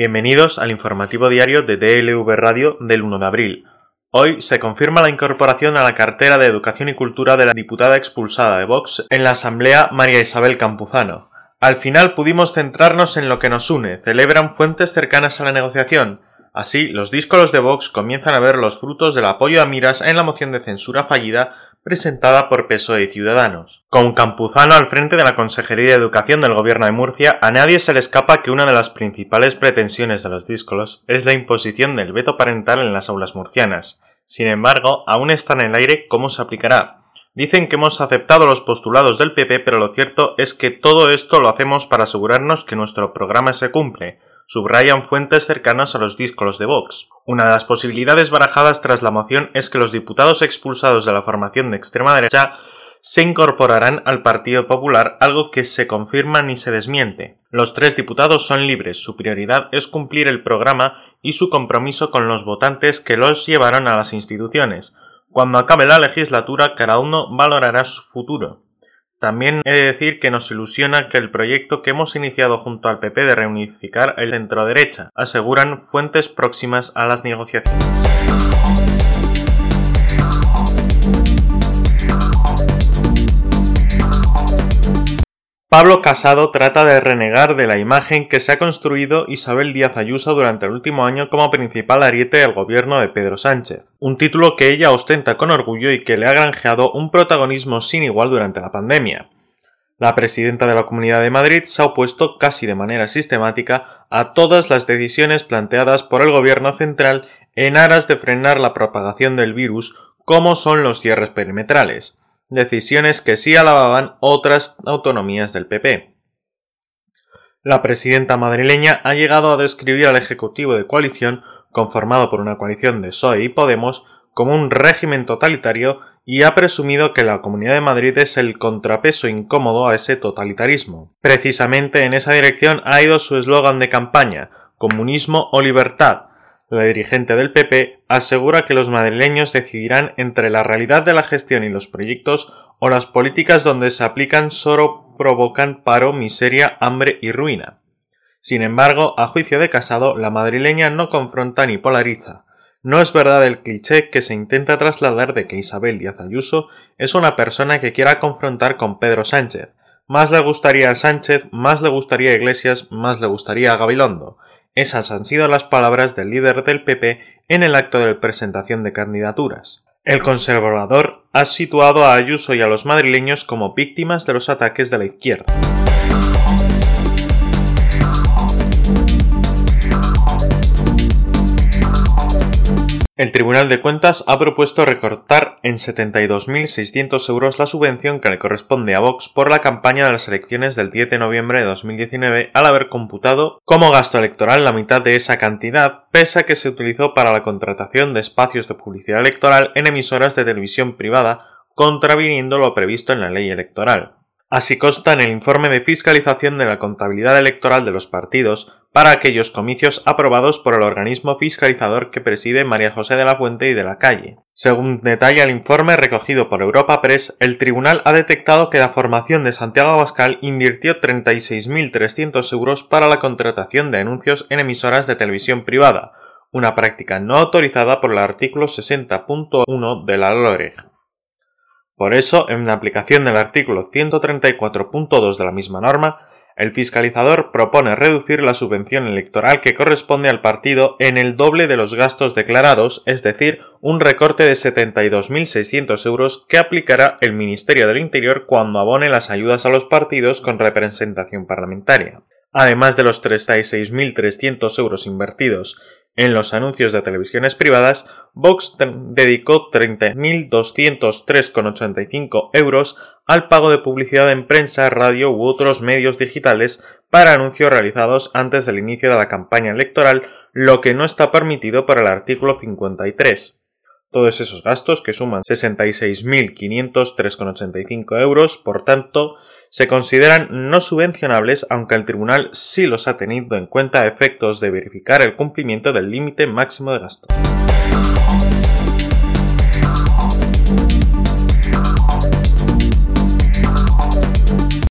Bienvenidos al informativo diario de DLV Radio del 1 de abril. Hoy se confirma la incorporación a la cartera de Educación y Cultura de la diputada expulsada de Vox en la Asamblea María Isabel Campuzano. Al final pudimos centrarnos en lo que nos une, celebran fuentes cercanas a la negociación. Así, los díscolos de Vox comienzan a ver los frutos del apoyo a Miras en la moción de censura fallida presentada por PSOE y Ciudadanos. Con Campuzano al frente de la Consejería de Educación del Gobierno de Murcia, a nadie se le escapa que una de las principales pretensiones de los díscolos es la imposición del veto parental en las aulas murcianas. Sin embargo, aún está en el aire cómo se aplicará. Dicen que hemos aceptado los postulados del PP, pero lo cierto es que todo esto lo hacemos para asegurarnos que nuestro programa se cumple, subrayan fuentes cercanas a los díscolos de Vox. Una de las posibilidades barajadas tras la moción es que los diputados expulsados de la formación de extrema derecha se incorporarán al Partido Popular, algo que se confirma ni se desmiente. Los tres diputados son libres, su prioridad es cumplir el programa y su compromiso con los votantes que los llevaron a las instituciones. Cuando acabe la legislatura, cada uno valorará su futuro. También he de decir que nos ilusiona que el proyecto que hemos iniciado junto al PP de reunificar el centro derecha, aseguran fuentes próximas a las negociaciones. Pablo Casado trata de renegar de la imagen que se ha construido Isabel Díaz Ayuso durante el último año como principal ariete del gobierno de Pedro Sánchez, un título que ella ostenta con orgullo y que le ha granjeado un protagonismo sin igual durante la pandemia. La presidenta de la Comunidad de Madrid se ha opuesto casi de manera sistemática a todas las decisiones planteadas por el gobierno central en aras de frenar la propagación del virus, como son los cierres perimetrales decisiones que sí alababan otras autonomías del PP. La presidenta madrileña ha llegado a describir al Ejecutivo de coalición, conformado por una coalición de PSOE y Podemos, como un régimen totalitario y ha presumido que la Comunidad de Madrid es el contrapeso incómodo a ese totalitarismo. Precisamente en esa dirección ha ido su eslogan de campaña, comunismo o libertad, la dirigente del PP asegura que los madrileños decidirán entre la realidad de la gestión y los proyectos o las políticas donde se aplican solo provocan paro, miseria, hambre y ruina. Sin embargo, a juicio de Casado, la madrileña no confronta ni polariza. No es verdad el cliché que se intenta trasladar de que Isabel Díaz Ayuso es una persona que quiera confrontar con Pedro Sánchez. Más le gustaría a Sánchez, más le gustaría a Iglesias, más le gustaría a Gabilondo. Esas han sido las palabras del líder del PP en el acto de presentación de candidaturas. El conservador ha situado a Ayuso y a los madrileños como víctimas de los ataques de la izquierda. El Tribunal de Cuentas ha propuesto recortar en 72.600 euros la subvención que le corresponde a Vox por la campaña de las elecciones del 10 de noviembre de 2019 al haber computado como gasto electoral la mitad de esa cantidad, pese a que se utilizó para la contratación de espacios de publicidad electoral en emisoras de televisión privada, contraviniendo lo previsto en la ley electoral. Así consta en el informe de fiscalización de la contabilidad electoral de los partidos para aquellos comicios aprobados por el organismo fiscalizador que preside María José de la Fuente y de la Calle. Según detalla el informe recogido por Europa Press, el tribunal ha detectado que la formación de Santiago Abascal invirtió 36.300 euros para la contratación de anuncios en emisoras de televisión privada, una práctica no autorizada por el artículo 60.1 de la LOREG. Por eso, en la aplicación del artículo 134.2 de la misma norma, el fiscalizador propone reducir la subvención electoral que corresponde al partido en el doble de los gastos declarados, es decir, un recorte de 72.600 euros que aplicará el Ministerio del Interior cuando abone las ayudas a los partidos con representación parlamentaria. Además de los 36.300 euros invertidos en los anuncios de televisiones privadas, Vox dedicó 30.203,85 euros al pago de publicidad en prensa, radio u otros medios digitales para anuncios realizados antes del inicio de la campaña electoral, lo que no está permitido por el artículo 53. Todos esos gastos, que suman 66.503,85 euros, por tanto, se consideran no subvencionables, aunque el tribunal sí los ha tenido en cuenta a efectos de verificar el cumplimiento del límite máximo de gastos.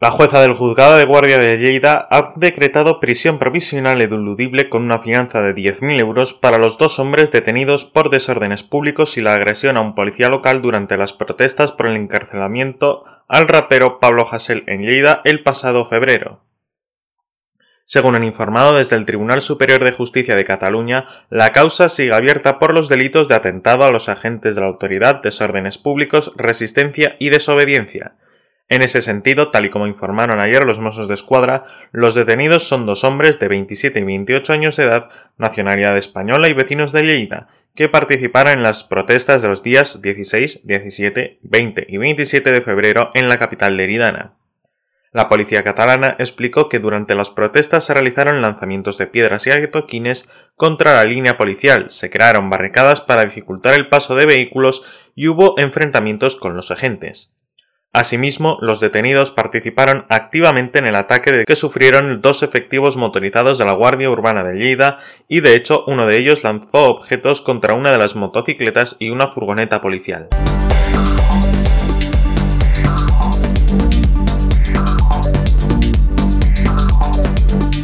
La jueza del juzgado de guardia de Lleida ha decretado prisión provisional eludible con una fianza de 10.000 euros para los dos hombres detenidos por desórdenes públicos y la agresión a un policía local durante las protestas por el encarcelamiento al rapero Pablo Hasél en Lleida el pasado febrero. Según han informado desde el Tribunal Superior de Justicia de Cataluña, la causa sigue abierta por los delitos de atentado a los agentes de la autoridad, desórdenes públicos, resistencia y desobediencia en ese sentido, tal y como informaron ayer los Mossos de Escuadra, los detenidos son dos hombres de 27 y 28 años de edad, nacionalidad española y vecinos de Lleida, que participaron en las protestas de los días 16, 17, 20 y 27 de febrero en la capital leridana. La policía catalana explicó que durante las protestas se realizaron lanzamientos de piedras y aguetoquines contra la línea policial, se crearon barricadas para dificultar el paso de vehículos y hubo enfrentamientos con los agentes. Asimismo, los detenidos participaron activamente en el ataque de que sufrieron dos efectivos motorizados de la Guardia Urbana de Lleida y de hecho uno de ellos lanzó objetos contra una de las motocicletas y una furgoneta policial.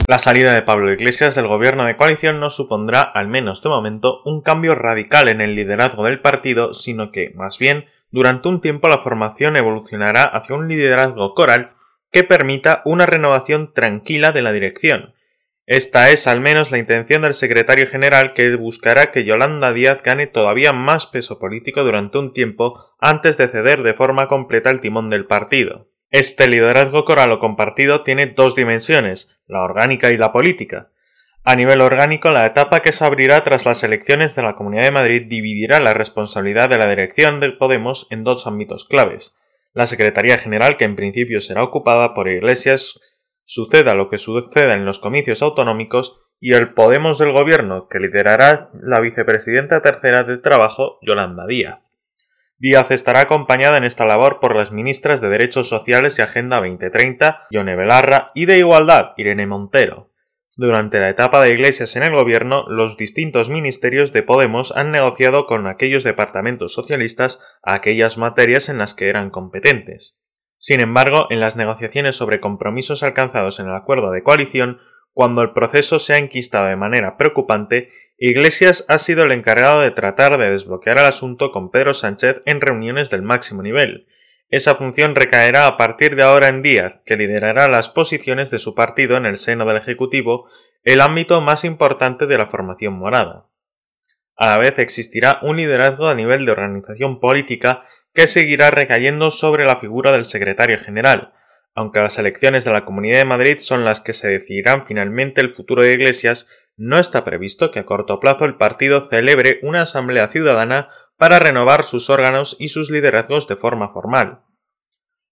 La salida de Pablo Iglesias del gobierno de coalición no supondrá, al menos de momento, un cambio radical en el liderazgo del partido, sino que, más bien, durante un tiempo la formación evolucionará hacia un liderazgo coral que permita una renovación tranquila de la dirección. Esta es al menos la intención del secretario general que buscará que Yolanda Díaz gane todavía más peso político durante un tiempo antes de ceder de forma completa el timón del partido. Este liderazgo coral o compartido tiene dos dimensiones, la orgánica y la política. A nivel orgánico, la etapa que se abrirá tras las elecciones de la Comunidad de Madrid dividirá la responsabilidad de la dirección de Podemos en dos ámbitos claves. La Secretaría General, que en principio será ocupada por Iglesias, suceda lo que suceda en los comicios autonómicos, y el Podemos del Gobierno, que liderará la vicepresidenta tercera de Trabajo, Yolanda Díaz. Díaz estará acompañada en esta labor por las ministras de Derechos Sociales y Agenda 2030, Yone Belarra, y de Igualdad, Irene Montero. Durante la etapa de Iglesias en el gobierno, los distintos ministerios de Podemos han negociado con aquellos departamentos socialistas aquellas materias en las que eran competentes. Sin embargo, en las negociaciones sobre compromisos alcanzados en el acuerdo de coalición, cuando el proceso se ha enquistado de manera preocupante, Iglesias ha sido el encargado de tratar de desbloquear el asunto con Pedro Sánchez en reuniones del máximo nivel, esa función recaerá a partir de ahora en Díaz, que liderará las posiciones de su partido en el seno del Ejecutivo, el ámbito más importante de la formación morada. A la vez existirá un liderazgo a nivel de organización política que seguirá recayendo sobre la figura del secretario general, aunque las elecciones de la Comunidad de Madrid son las que se decidirán finalmente el futuro de Iglesias, no está previsto que a corto plazo el partido celebre una asamblea ciudadana para renovar sus órganos y sus liderazgos de forma formal.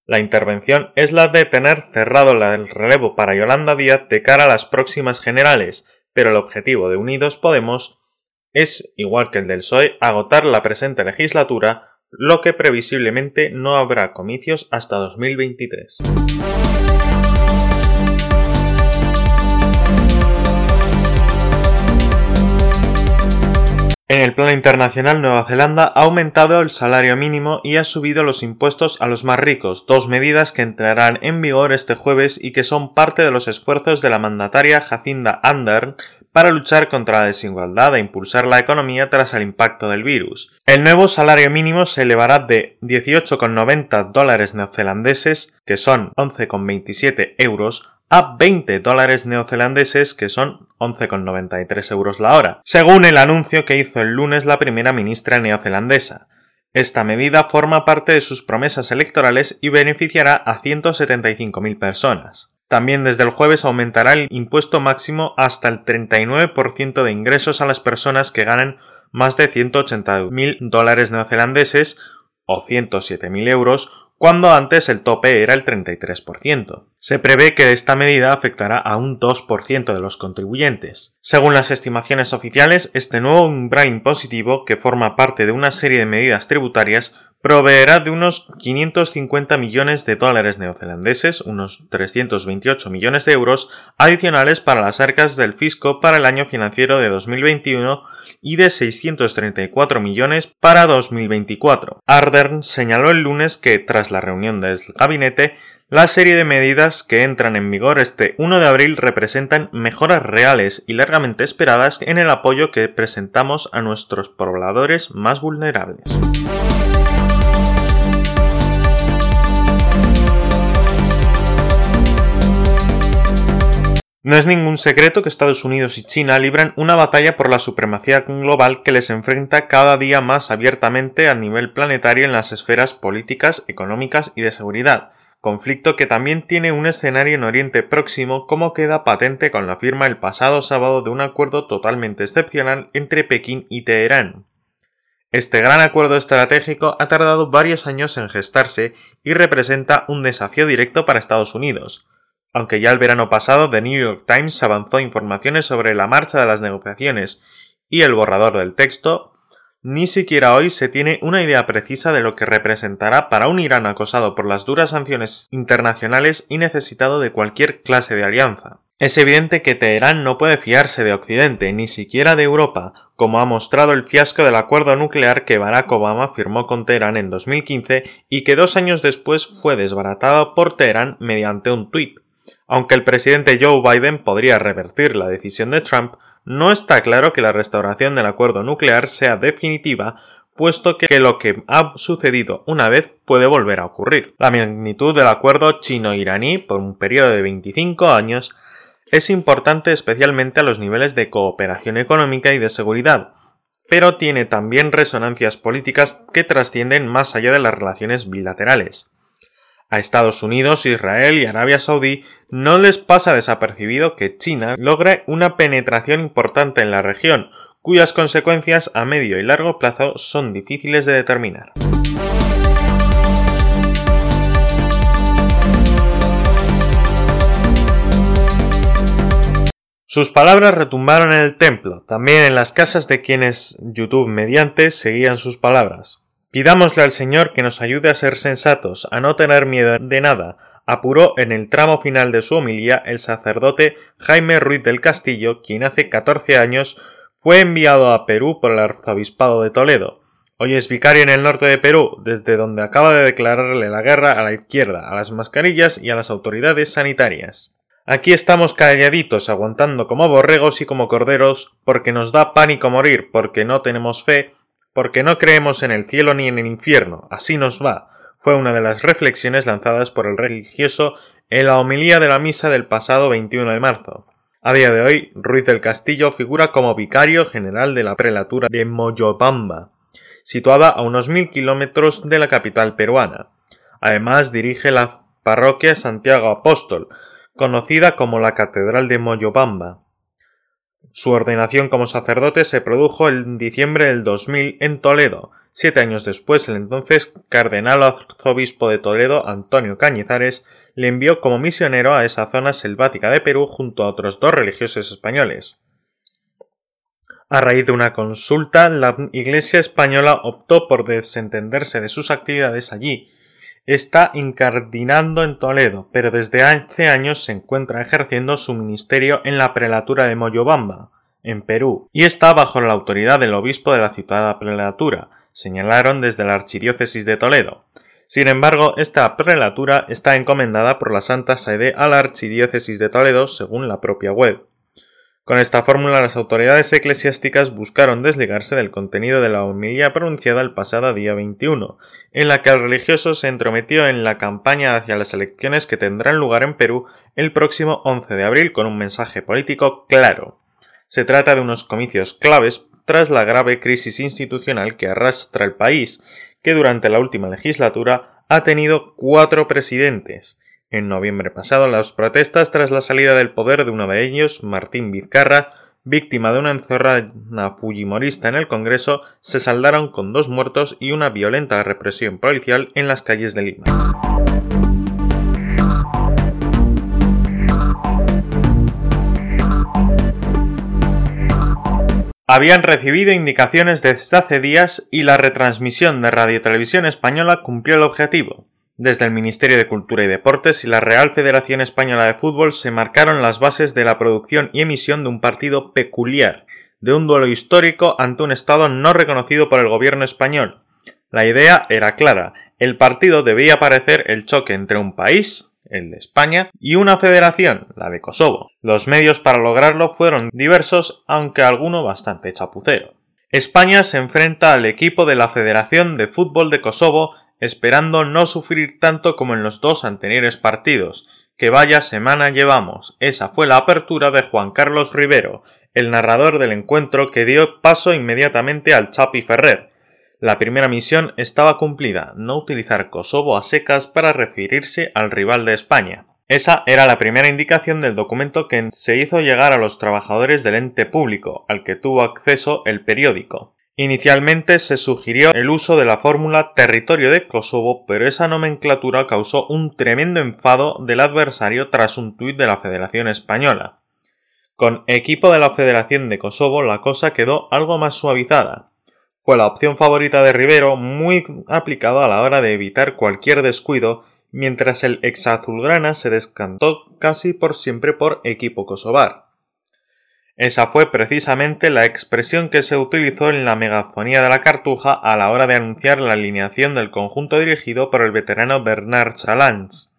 La intervención es la de tener cerrado el relevo para Yolanda Díaz de cara a las próximas generales, pero el objetivo de Unidos Podemos es, igual que el del PSOE, agotar la presente legislatura, lo que previsiblemente no habrá comicios hasta 2023. En el plano internacional, Nueva Zelanda ha aumentado el salario mínimo y ha subido los impuestos a los más ricos, dos medidas que entrarán en vigor este jueves y que son parte de los esfuerzos de la mandataria Jacinda Ardern para luchar contra la desigualdad e impulsar la economía tras el impacto del virus. El nuevo salario mínimo se elevará de 18,90 dólares neozelandeses, que son 11,27 euros, a 20 dólares neozelandeses, que son 11,93 euros la hora, según el anuncio que hizo el lunes la primera ministra neozelandesa. Esta medida forma parte de sus promesas electorales y beneficiará a 175.000 personas. También desde el jueves aumentará el impuesto máximo hasta el 39% de ingresos a las personas que ganen más de 180.000 dólares neozelandeses o 107.000 euros cuando antes el tope era el 33%. Se prevé que esta medida afectará a un 2% de los contribuyentes. Según las estimaciones oficiales, este nuevo umbral impositivo, que forma parte de una serie de medidas tributarias, proveerá de unos 550 millones de dólares neozelandeses, unos 328 millones de euros adicionales para las arcas del fisco para el año financiero de 2021 y de 634 millones para 2024. Ardern señaló el lunes que, tras la reunión del gabinete, La serie de medidas que entran en vigor este 1 de abril representan mejoras reales y largamente esperadas en el apoyo que presentamos a nuestros pobladores más vulnerables. No es ningún secreto que Estados Unidos y China libran una batalla por la supremacía global que les enfrenta cada día más abiertamente a nivel planetario en las esferas políticas, económicas y de seguridad conflicto que también tiene un escenario en Oriente Próximo como queda patente con la firma el pasado sábado de un acuerdo totalmente excepcional entre Pekín y Teherán. Este gran acuerdo estratégico ha tardado varios años en gestarse y representa un desafío directo para Estados Unidos. Aunque ya el verano pasado The New York Times avanzó informaciones sobre la marcha de las negociaciones y el borrador del texto, ni siquiera hoy se tiene una idea precisa de lo que representará para un Irán acosado por las duras sanciones internacionales y necesitado de cualquier clase de alianza. Es evidente que Teherán no puede fiarse de Occidente, ni siquiera de Europa, como ha mostrado el fiasco del acuerdo nuclear que Barack Obama firmó con Teherán en 2015 y que dos años después fue desbaratado por Teherán mediante un tuit. Aunque el presidente Joe Biden podría revertir la decisión de Trump, no está claro que la restauración del acuerdo nuclear sea definitiva, puesto que lo que ha sucedido una vez puede volver a ocurrir. La magnitud del acuerdo chino-iraní por un periodo de 25 años es importante especialmente a los niveles de cooperación económica y de seguridad, pero tiene también resonancias políticas que trascienden más allá de las relaciones bilaterales. A Estados Unidos, Israel y Arabia Saudí no les pasa desapercibido que China logre una penetración importante en la región, cuyas consecuencias a medio y largo plazo son difíciles de determinar. Sus palabras retumbaron en el templo, también en las casas de quienes YouTube mediante seguían sus palabras. Pidámosle al Señor que nos ayude a ser sensatos, a no tener miedo de nada, apuró en el tramo final de su homilía el sacerdote Jaime Ruiz del Castillo, quien hace catorce años fue enviado a Perú por el arzobispado de Toledo. Hoy es vicario en el norte de Perú, desde donde acaba de declararle la guerra a la izquierda, a las mascarillas y a las autoridades sanitarias. Aquí estamos calladitos, aguantando como borregos y como corderos, porque nos da pánico morir, porque no tenemos fe, porque no creemos en el cielo ni en el infierno, así nos va, fue una de las reflexiones lanzadas por el religioso en la homilía de la misa del pasado 21 de marzo. A día de hoy, Ruiz del Castillo figura como vicario general de la prelatura de Moyobamba, situada a unos mil kilómetros de la capital peruana. Además, dirige la parroquia Santiago Apóstol, conocida como la Catedral de Moyobamba. Su ordenación como sacerdote se produjo en diciembre del 2000 en Toledo. Siete años después, el entonces cardenal arzobispo de Toledo, Antonio Cañizares, le envió como misionero a esa zona selvática de Perú junto a otros dos religiosos españoles. A raíz de una consulta, la Iglesia española optó por desentenderse de sus actividades allí está incardinando en Toledo, pero desde hace años se encuentra ejerciendo su ministerio en la prelatura de Moyobamba, en Perú, y está bajo la autoridad del obispo de la citada prelatura, señalaron desde la archidiócesis de Toledo. Sin embargo, esta prelatura está encomendada por la Santa Sede a la archidiócesis de Toledo, según la propia web. Con esta fórmula las autoridades eclesiásticas buscaron desligarse del contenido de la homilía pronunciada el pasado día 21, en la que el religioso se entrometió en la campaña hacia las elecciones que tendrán lugar en Perú el próximo 11 de abril con un mensaje político claro. Se trata de unos comicios claves tras la grave crisis institucional que arrastra el país, que durante la última legislatura ha tenido cuatro presidentes, en noviembre pasado, las protestas tras la salida del poder de uno de ellos, Martín Vizcarra, víctima de una encerrada fujimorista en el Congreso, se saldaron con dos muertos y una violenta represión policial en las calles de Lima. Habían recibido indicaciones desde hace días y la retransmisión de Radio Televisión Española cumplió el objetivo. Desde el Ministerio de Cultura y Deportes y la Real Federación Española de Fútbol se marcaron las bases de la producción y emisión de un partido peculiar, de un duelo histórico ante un Estado no reconocido por el gobierno español. La idea era clara, el partido debía parecer el choque entre un país, el de España, y una federación, la de Kosovo. Los medios para lograrlo fueron diversos, aunque alguno bastante chapucero. España se enfrenta al equipo de la Federación de Fútbol de Kosovo esperando no sufrir tanto como en los dos anteriores partidos. Que vaya semana llevamos. Esa fue la apertura de Juan Carlos Rivero, el narrador del encuentro que dio paso inmediatamente al Chapi Ferrer. La primera misión estaba cumplida, no utilizar Kosovo a secas para referirse al rival de España. Esa era la primera indicación del documento que se hizo llegar a los trabajadores del ente público, al que tuvo acceso el periódico. Inicialmente se sugirió el uso de la fórmula territorio de Kosovo, pero esa nomenclatura causó un tremendo enfado del adversario tras un tuit de la Federación Española. Con equipo de la Federación de Kosovo la cosa quedó algo más suavizada. Fue la opción favorita de Rivero, muy aplicado a la hora de evitar cualquier descuido, mientras el ex azulgrana se descantó casi por siempre por equipo kosovar. Esa fue precisamente la expresión que se utilizó en la megafonía de la Cartuja a la hora de anunciar la alineación del conjunto dirigido por el veterano Bernard Chalans.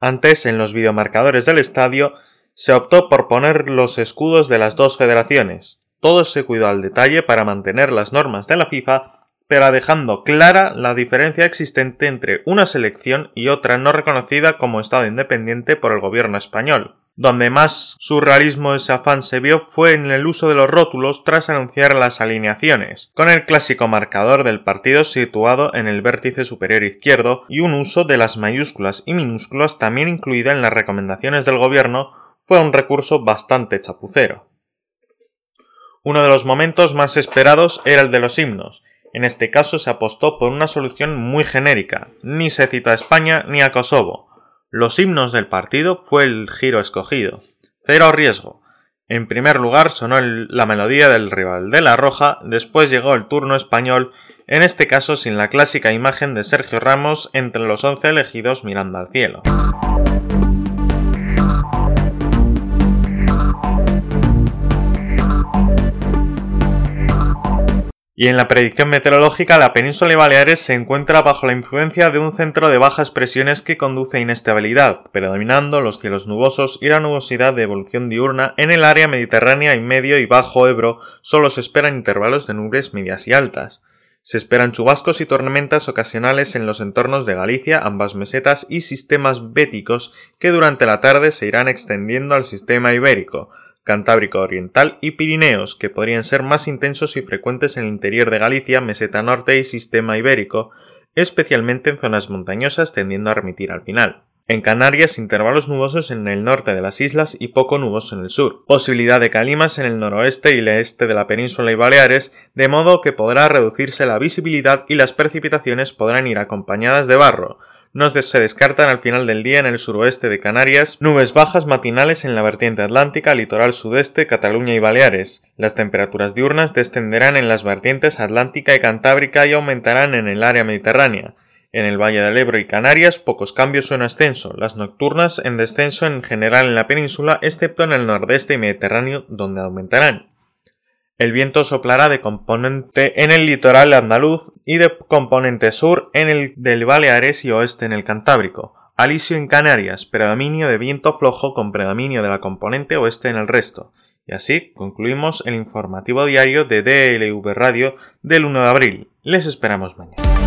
Antes, en los videomarcadores del estadio, se optó por poner los escudos de las dos federaciones. Todo se cuidó al detalle para mantener las normas de la FIFA, pero dejando clara la diferencia existente entre una selección y otra no reconocida como Estado independiente por el gobierno español. Donde más surrealismo ese afán se vio fue en el uso de los rótulos tras anunciar las alineaciones, con el clásico marcador del partido situado en el vértice superior izquierdo y un uso de las mayúsculas y minúsculas también incluida en las recomendaciones del gobierno fue un recurso bastante chapucero. Uno de los momentos más esperados era el de los himnos. En este caso se apostó por una solución muy genérica, ni se cita a España ni a Kosovo, los himnos del partido fue el giro escogido. Cero riesgo. En primer lugar sonó la melodía del rival de la Roja, después llegó el turno español, en este caso sin la clásica imagen de Sergio Ramos entre los once elegidos mirando al cielo. Y en la predicción meteorológica, la península de Baleares se encuentra bajo la influencia de un centro de bajas presiones que conduce a inestabilidad, predominando los cielos nubosos y la nubosidad de evolución diurna en el área mediterránea y medio y bajo Ebro solo se esperan intervalos de nubes medias y altas. Se esperan chubascos y tormentas ocasionales en los entornos de Galicia, ambas mesetas y sistemas béticos que durante la tarde se irán extendiendo al sistema ibérico, Cantábrico Oriental y Pirineos, que podrían ser más intensos y frecuentes en el interior de Galicia, Meseta Norte y Sistema Ibérico, especialmente en zonas montañosas tendiendo a remitir al final. En Canarias, intervalos nubosos en el norte de las islas y poco nuboso en el sur. Posibilidad de calimas en el noroeste y el este de la península y Baleares, de modo que podrá reducirse la visibilidad y las precipitaciones podrán ir acompañadas de barro, no se descartan al final del día en el suroeste de Canarias nubes bajas matinales en la vertiente atlántica, litoral sudeste, Cataluña y Baleares. Las temperaturas diurnas descenderán en las vertientes atlántica y cantábrica y aumentarán en el área mediterránea. En el Valle del Ebro y Canarias, pocos cambios o en ascenso, las nocturnas en descenso en general en la península, excepto en el nordeste y mediterráneo, donde aumentarán. El viento soplará de componente en el litoral andaluz y de componente sur en el del Baleares y oeste en el Cantábrico. Alisio en Canarias, predominio de viento flojo con predominio de la componente oeste en el resto. Y así concluimos el informativo diario de DLV Radio del 1 de abril. Les esperamos mañana.